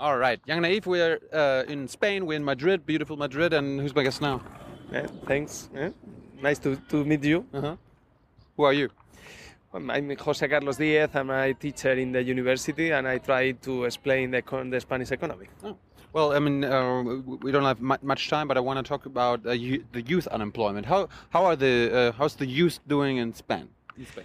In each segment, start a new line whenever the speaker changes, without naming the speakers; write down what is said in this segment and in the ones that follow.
All right, Young Naive, we're uh, in Spain, we're in Madrid, beautiful Madrid, and who's my guest now?
Yeah, thanks. Yeah. Nice to, to meet you.
Uh-huh. Who are you?
I'm Jose Carlos Diez. I'm a teacher in the university, and I try to explain the, the Spanish economy.
Oh. Well, I mean, uh, we don't have much time, but I want to talk about uh, the youth unemployment. How how are the uh, how's the youth doing in Spain? In Spain?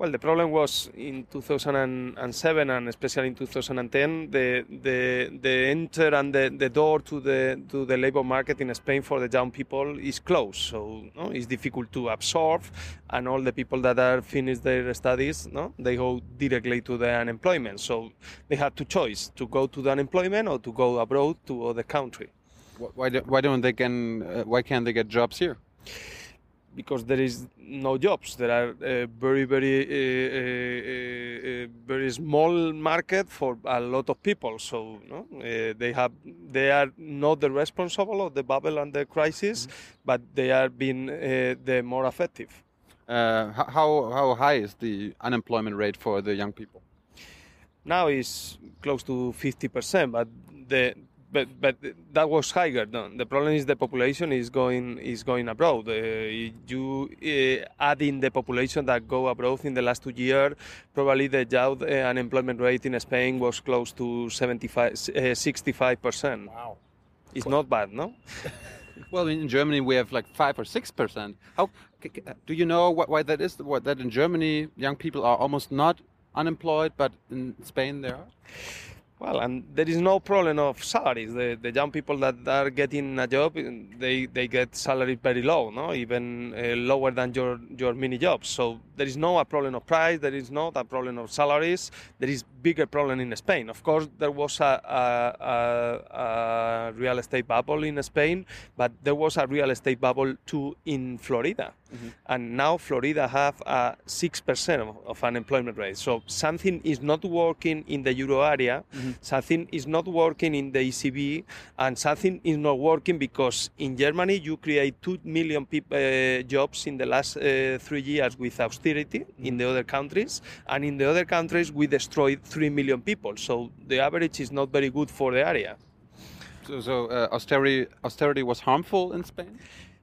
Well, the problem was in 2007 and especially in 2010, the the the enter and the, the door to the to the labor market in Spain for the young people is closed. So no, it's difficult to absorb, and all the people that are finished their studies, no, they go directly to the unemployment. So they have to choice to go to the unemployment or to go abroad to other country.
Why, do, why don't they can uh, why can't they get jobs here?
Because there is no jobs. There are uh, very, very, uh, uh, uh very small market for a lot of people. So no? Uh, they have, they are not the responsible of the bubble and the crisis, mm-hmm. but they are being uh, the more effective.
how how high is the unemployment rate for the young people?
Now is close to fifty percent, but the but but that was higher. No? The problem is the population is going is going abroad. Uh, you uh, add in the population that go abroad in the last two years, probably the youth uh, unemployment rate in Spain was close to 75, 65 uh, percent.
Wow,
it's not bad, no.
well, in Germany we have like five or six percent. How do you know what, why that is? What that in Germany young people are almost not unemployed, but in Spain they are.
Well, and there is no problem of salaries. The, the young people that are getting a job, they, they get salary very low, no, even uh, lower than your, your mini jobs. So there is no a problem of price. There is not a problem of salaries. There is bigger problem in Spain. Of course, there was a, a real estate bubble in Spain, but there was a real estate bubble too in Florida. Mm-hmm. And now Florida have a six percent of, of, unemployment rate. So something is not working in the euro area, mm-hmm. something is not working in the ECB, and something is not working because in Germany you create two million peop- uh, jobs in the last uh, three years with austerity mm-hmm. in the other countries, and in the other countries we destroyed three million people. So the average is not very good for the area.
So, so uh, austerity austerity was harmful in Spain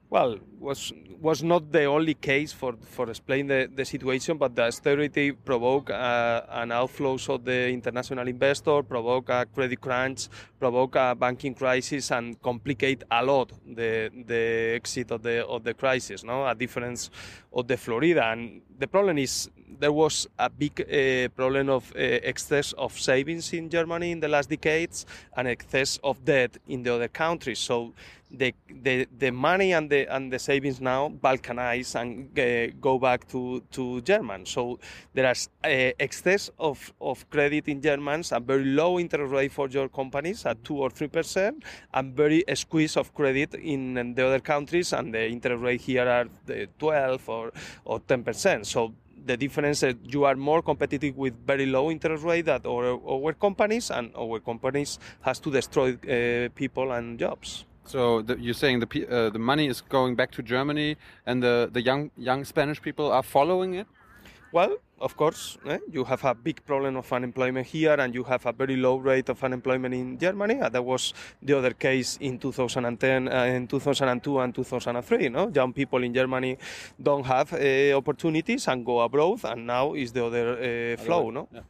well, was was not the only case for for explain the, the situation, but the austerity provoked uh, an outflows of the international investor, provoke a credit crunch, provoke a banking crisis, and complicate a lot the the exit of the of the crisis. No, a difference of the Florida, and the problem is there was a big uh, problem of uh, excess of savings in Germany in the last decades and excess of debt in the other countries. So the the, the money and the and the savings now balkanize and uh, go back to to German. So there is uh, excess of, of credit in Germans, a very low interest rate for your companies at two or three percent, and very squeeze of credit in, in the other countries, and the interest rate here are the twelve or or ten percent. So the difference is you are more competitive with very low interest rate that our, our companies, and our companies has to destroy uh, people and jobs.
So the, you're saying the uh, the money is going back to Germany, and the the young young Spanish people are following it.
Well, of course, eh? you have a big problem of unemployment here, and you have a very low rate of unemployment in Germany. That was the other case in 2010, uh, in 2002, and 2003. No, young people in Germany don't have uh, opportunities and go abroad, and now is the other uh, flow. No. Yeah.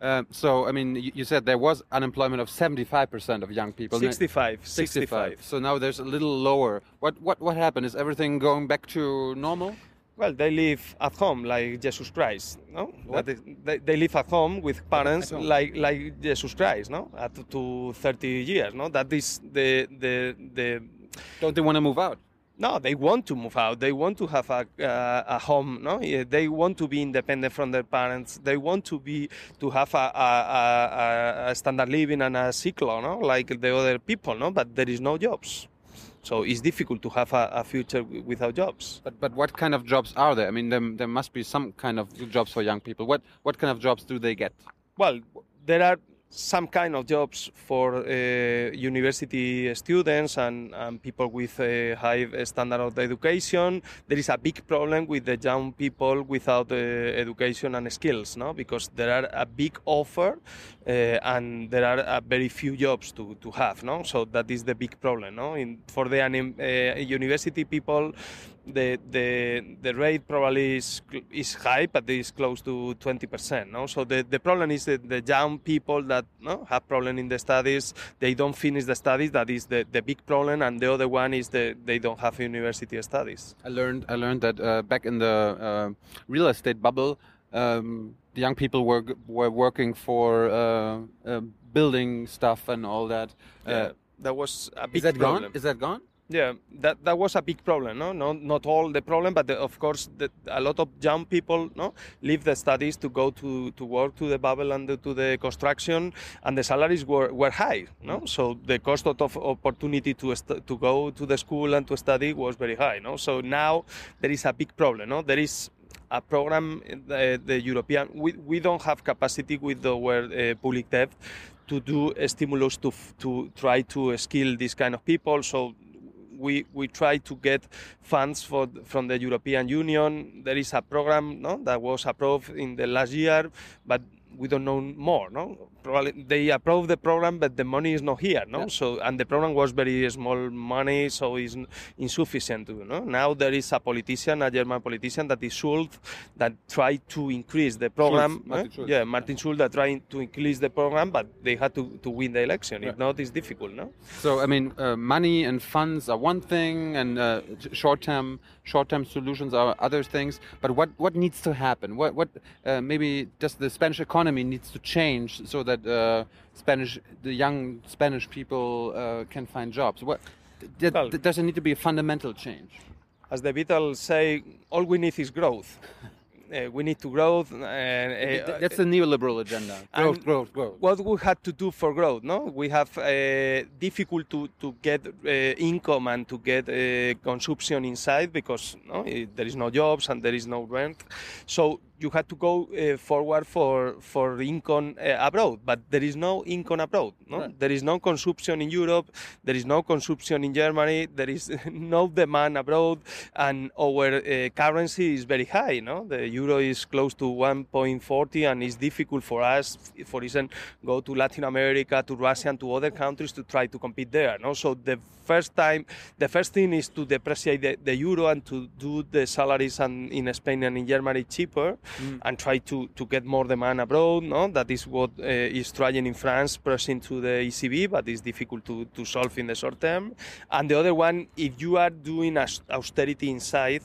Um, so, I mean, you, you, said there was unemployment of 75% of young people.
65, 65. 65.
So now there's a little lower. What, what, what happened? Is everything going back to normal?
Well, they live at home like Jesus Christ, no? Is, they, they live at home with parents like like Jesus Christ, no? At to 30 years, no? That is the the the.
Don't they want to move out?
No, they want to move out. They want to have a, uh, a home. No, they want to be independent from their parents. They want to be to have a, a, a standard living and a ciclo, no, like the other people. No, but there is no jobs. So it's difficult to have a, a, future without jobs.
But but what kind of jobs are there? I mean, there, there must be some kind of jobs for young people. What what kind of jobs do they get?
Well, there are some kind of jobs for uh, university students and, and people with a high standard of education. There is a big problem with the young people without uh, education and skills, no? Because there are a big offer uh, and there are uh, very few jobs to, to have, no? So that is the big problem, no? In, for the uh, university people, the the the rate probably is is high, but it's close to 20%. No, so the, the problem is that the young people that no have problem in the studies, they don't finish the studies. That is the, the big problem, and the other one is that they don't have university studies.
I learned I learned that uh, back in the uh, real estate bubble. Um, the young people were were working for uh, uh building stuff and all that.
Uh, yeah, that was a big
is that
problem.
gone? Is that gone?
Yeah, that that was a big problem. No, no, not all the problem, but the, of course, the, a lot of young people, no, leave the studies to go to, to work to the bubble and to the construction, and the salaries were, were high. No, so the cost of opportunity to to go to the school and to study was very high. No, so now there is a big problem. No, there is a program, the, the European, we, we don't have capacity with our uh, public debt to do a stimulus to to try to skill these kind of people. So we, we try to get funds for, from the European Union. There is a program no, that was approved in the last year, but we don't know more. No, probably they approved the program, but the money is not here. No, yeah. so and the program was very small money, so it's insufficient. To, no, now there is a politician, a German politician that is Schulz, that tried to increase the program.
Schulz, Martin Schulz.
Yeah, Martin Schulz that trying to increase the program, but they had to, to win the election. If not, it's difficult. No.
So I mean, uh, money and funds are one thing, and uh, short-term short-term solutions are other things. But what what needs to happen? What what uh, maybe does the Spanish economy needs to change so that that uh, Spanish, the young Spanish people uh, can find jobs? What well, does there need to be a fundamental change?
As the Beatles say, all we need is growth. Uh, we need to grow. Uh,
That's the neoliberal agenda. Growth, growth, growth.
What we had to do for growth, no? We have uh, difficult to, to get uh, income and to get uh, consumption inside because no, there is no jobs and there is no rent. So you had to go uh, forward for for income uh, abroad, but there is no income abroad. No, right. there is no consumption in Europe. There is no consumption in Germany. There is no demand abroad, and our uh, currency is very high. No, the euro is close to 1.40, and it's difficult for us, for instance, go to Latin America, to Russia, and to other countries to try to compete there. No, so the first time, the first thing is to depreciate the, the euro and to do the salaries and in Spain and in Germany cheaper mm. and try to, to get more demand abroad. No, that is what uh, is trying in France, pressing to the ECB, but it's difficult to, to solve in the short term. And the other one, if you are doing austerity inside,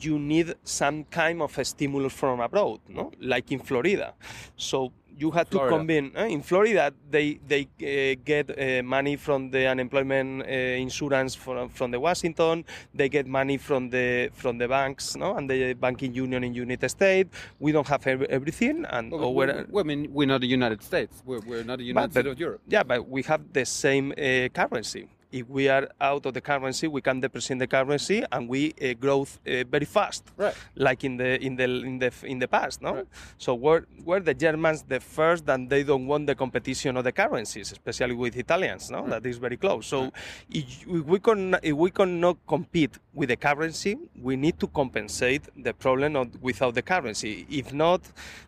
you need some kind of a stimulus from abroad, no, like in Florida. So you had Florida. to combine uh, in Florida they they uh, get uh, money from the unemployment uh, insurance from from the Washington. They get money from the from the banks no and the banking union in United States. We don't have everything and
well, we, well, I mean we're not the United States. We're, we're not the United but, States of Europe.
yeah but we have the same uh, currency if we are out of the currency, we can depreciate the currency and we uh, grow uh, very fast,
right.
like in the in the in the in the past, no? Right. So were were the Germans the first, and they don't want the competition of the currencies, especially with Italians, no? Right. That is very close. So if we can if we cannot compete with the currency, we need to compensate the problem of, without the currency. If not,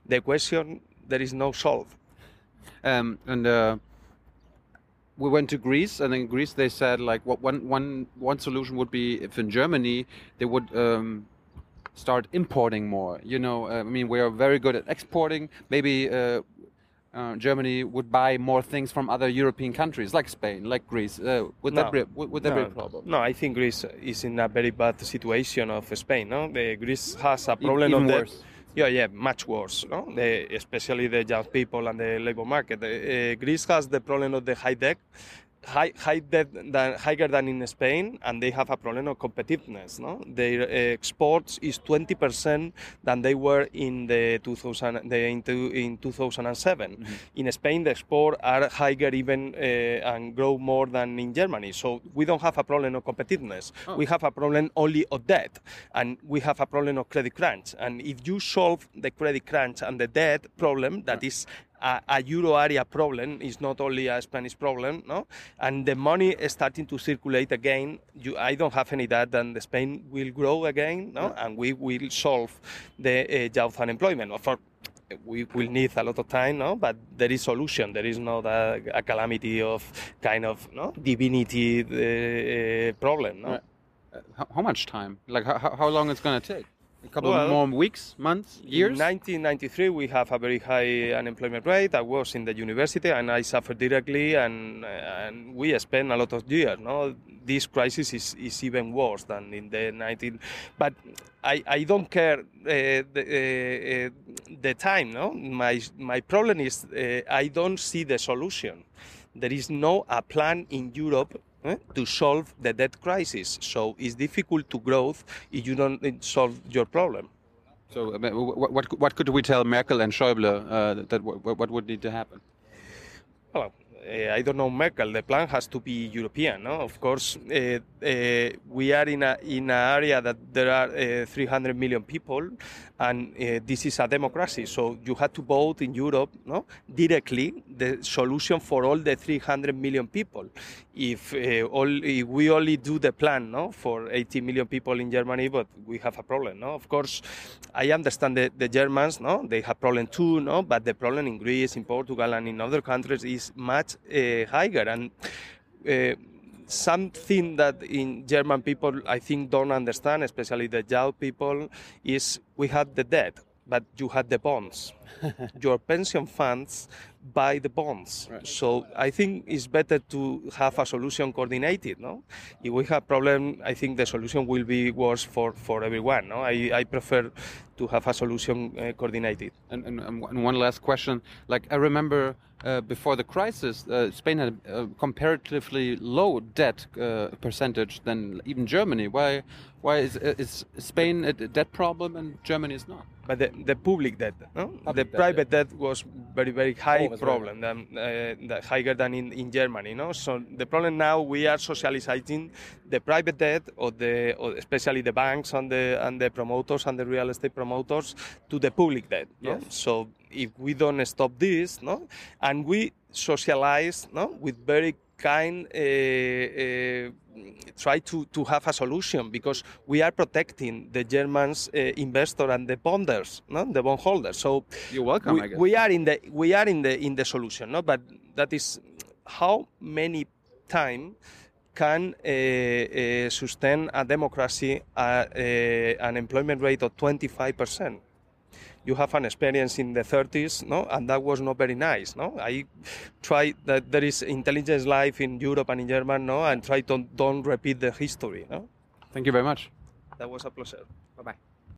the question there is no solve.
Um, and. Uh we went to Greece, and in Greece they said like what one one one solution would be if in Germany they would um, start importing more. You know, uh, I mean we are very good at exporting. Maybe uh, uh, Germany would buy more things from other European countries like Spain, like Greece. Uh, would no, that be would, would that no, be a problem?
No, I think Greece is in a very bad situation of Spain. No, the Greece has a problem of
worse.
Yeah, yeah, much worse. No? The, especially the young people and the labor market. Uh, Greece has the problem of the high debt, high, high debt than, higher than in Spain, and they have a problem of competitiveness. No, their uh, exports is 20% than they were in the 2000 the, in, in 2007. Mm-hmm. In Spain, the exports are higher even uh, and grow more than in Germany. So we don't have a problem of competitiveness. Oh. We have a problem only of debt, and we have a problem of credit crunch. And if you solve the credit crunch and the debt problem, that is a, a, euro area problem. is not only a Spanish problem, no? And the money is starting to circulate again. You, I don't have any doubt that Spain will grow again, no? And we will solve the uh, youth unemployment. For we will need a lot of time, no? But there is a solution. There is not a, a calamity of kind of no divinity uh, problem, no.
Right. Uh, how much time? Like how, how long it's going to take? A couple
Well,
more weeks, months, years?
In 1993, we have a very high unemployment rate. I was in the university and I suffered directly, and and we spent a lot of years. No, this crisis is, is even worse than in the 19. But I, I don't care uh, the, uh, uh, the time. No, my my problem is uh, I don't see the solution. There is no a plan in Europe eh, to solve the debt crisis. So it's difficult to grow if you don't eh, solve your problem.
So, what, what, what could we tell Merkel and Schäuble uh, that what, what would need to happen?
Well, uh, I don't know Merkel. The plan has to be European. No? Of course, uh, we are in a in an area that there are 300 million people, and this is a democracy. So you have to vote in Europe, no, directly the solution for all the 300 million people. If all if we only do the plan, no, for 80 million people in Germany, but we have a problem. No, of course, I understand the, the Germans. No, they have problem too. No, but the problem in Greece, in Portugal, and in other countries is much higher. And uh, something that in German people I think don't understand, especially the young people, is we have the debt, but you had the bonds. Your pension funds buy the bonds.
Right.
So I think it's better to have a solution coordinated. No, if we have problem, I think the solution will be worse for, for everyone. No, I, I prefer to have a solution uh, coordinated.
And, and, and one last question. Like I remember uh, before the crisis, uh, Spain had a comparatively low debt uh, percentage than even Germany. Why? Why is, is Spain a debt problem and Germany is not?
But the, the public debt, no?
Public
the
debt,
private debt was very very high
very
problem, than, uh, higher than in, in Germany. No, so the problem now we are socializing the private debt, or the or especially the banks and the and the promoters and the real estate promoters to the public debt. no?
Yes.
So if we don't stop this, no, and we socialize, no, with very kind uh, uh, try to, to have a solution because we are protecting the Germans uh, investor and the bonders, no? the bondholders. So
You're welcome.
we, we are in the we are in the in the solution, no? But that is how many time can uh, uh, sustain a democracy at uh, an employment rate of 25 percent you have an experience in the 30s, no, and that was not very nice, no. I try that there is intelligence life in Europe and in Germany, no, and try to don't repeat the history, no.
Thank you very much.
That was a pleasure.
Bye bye.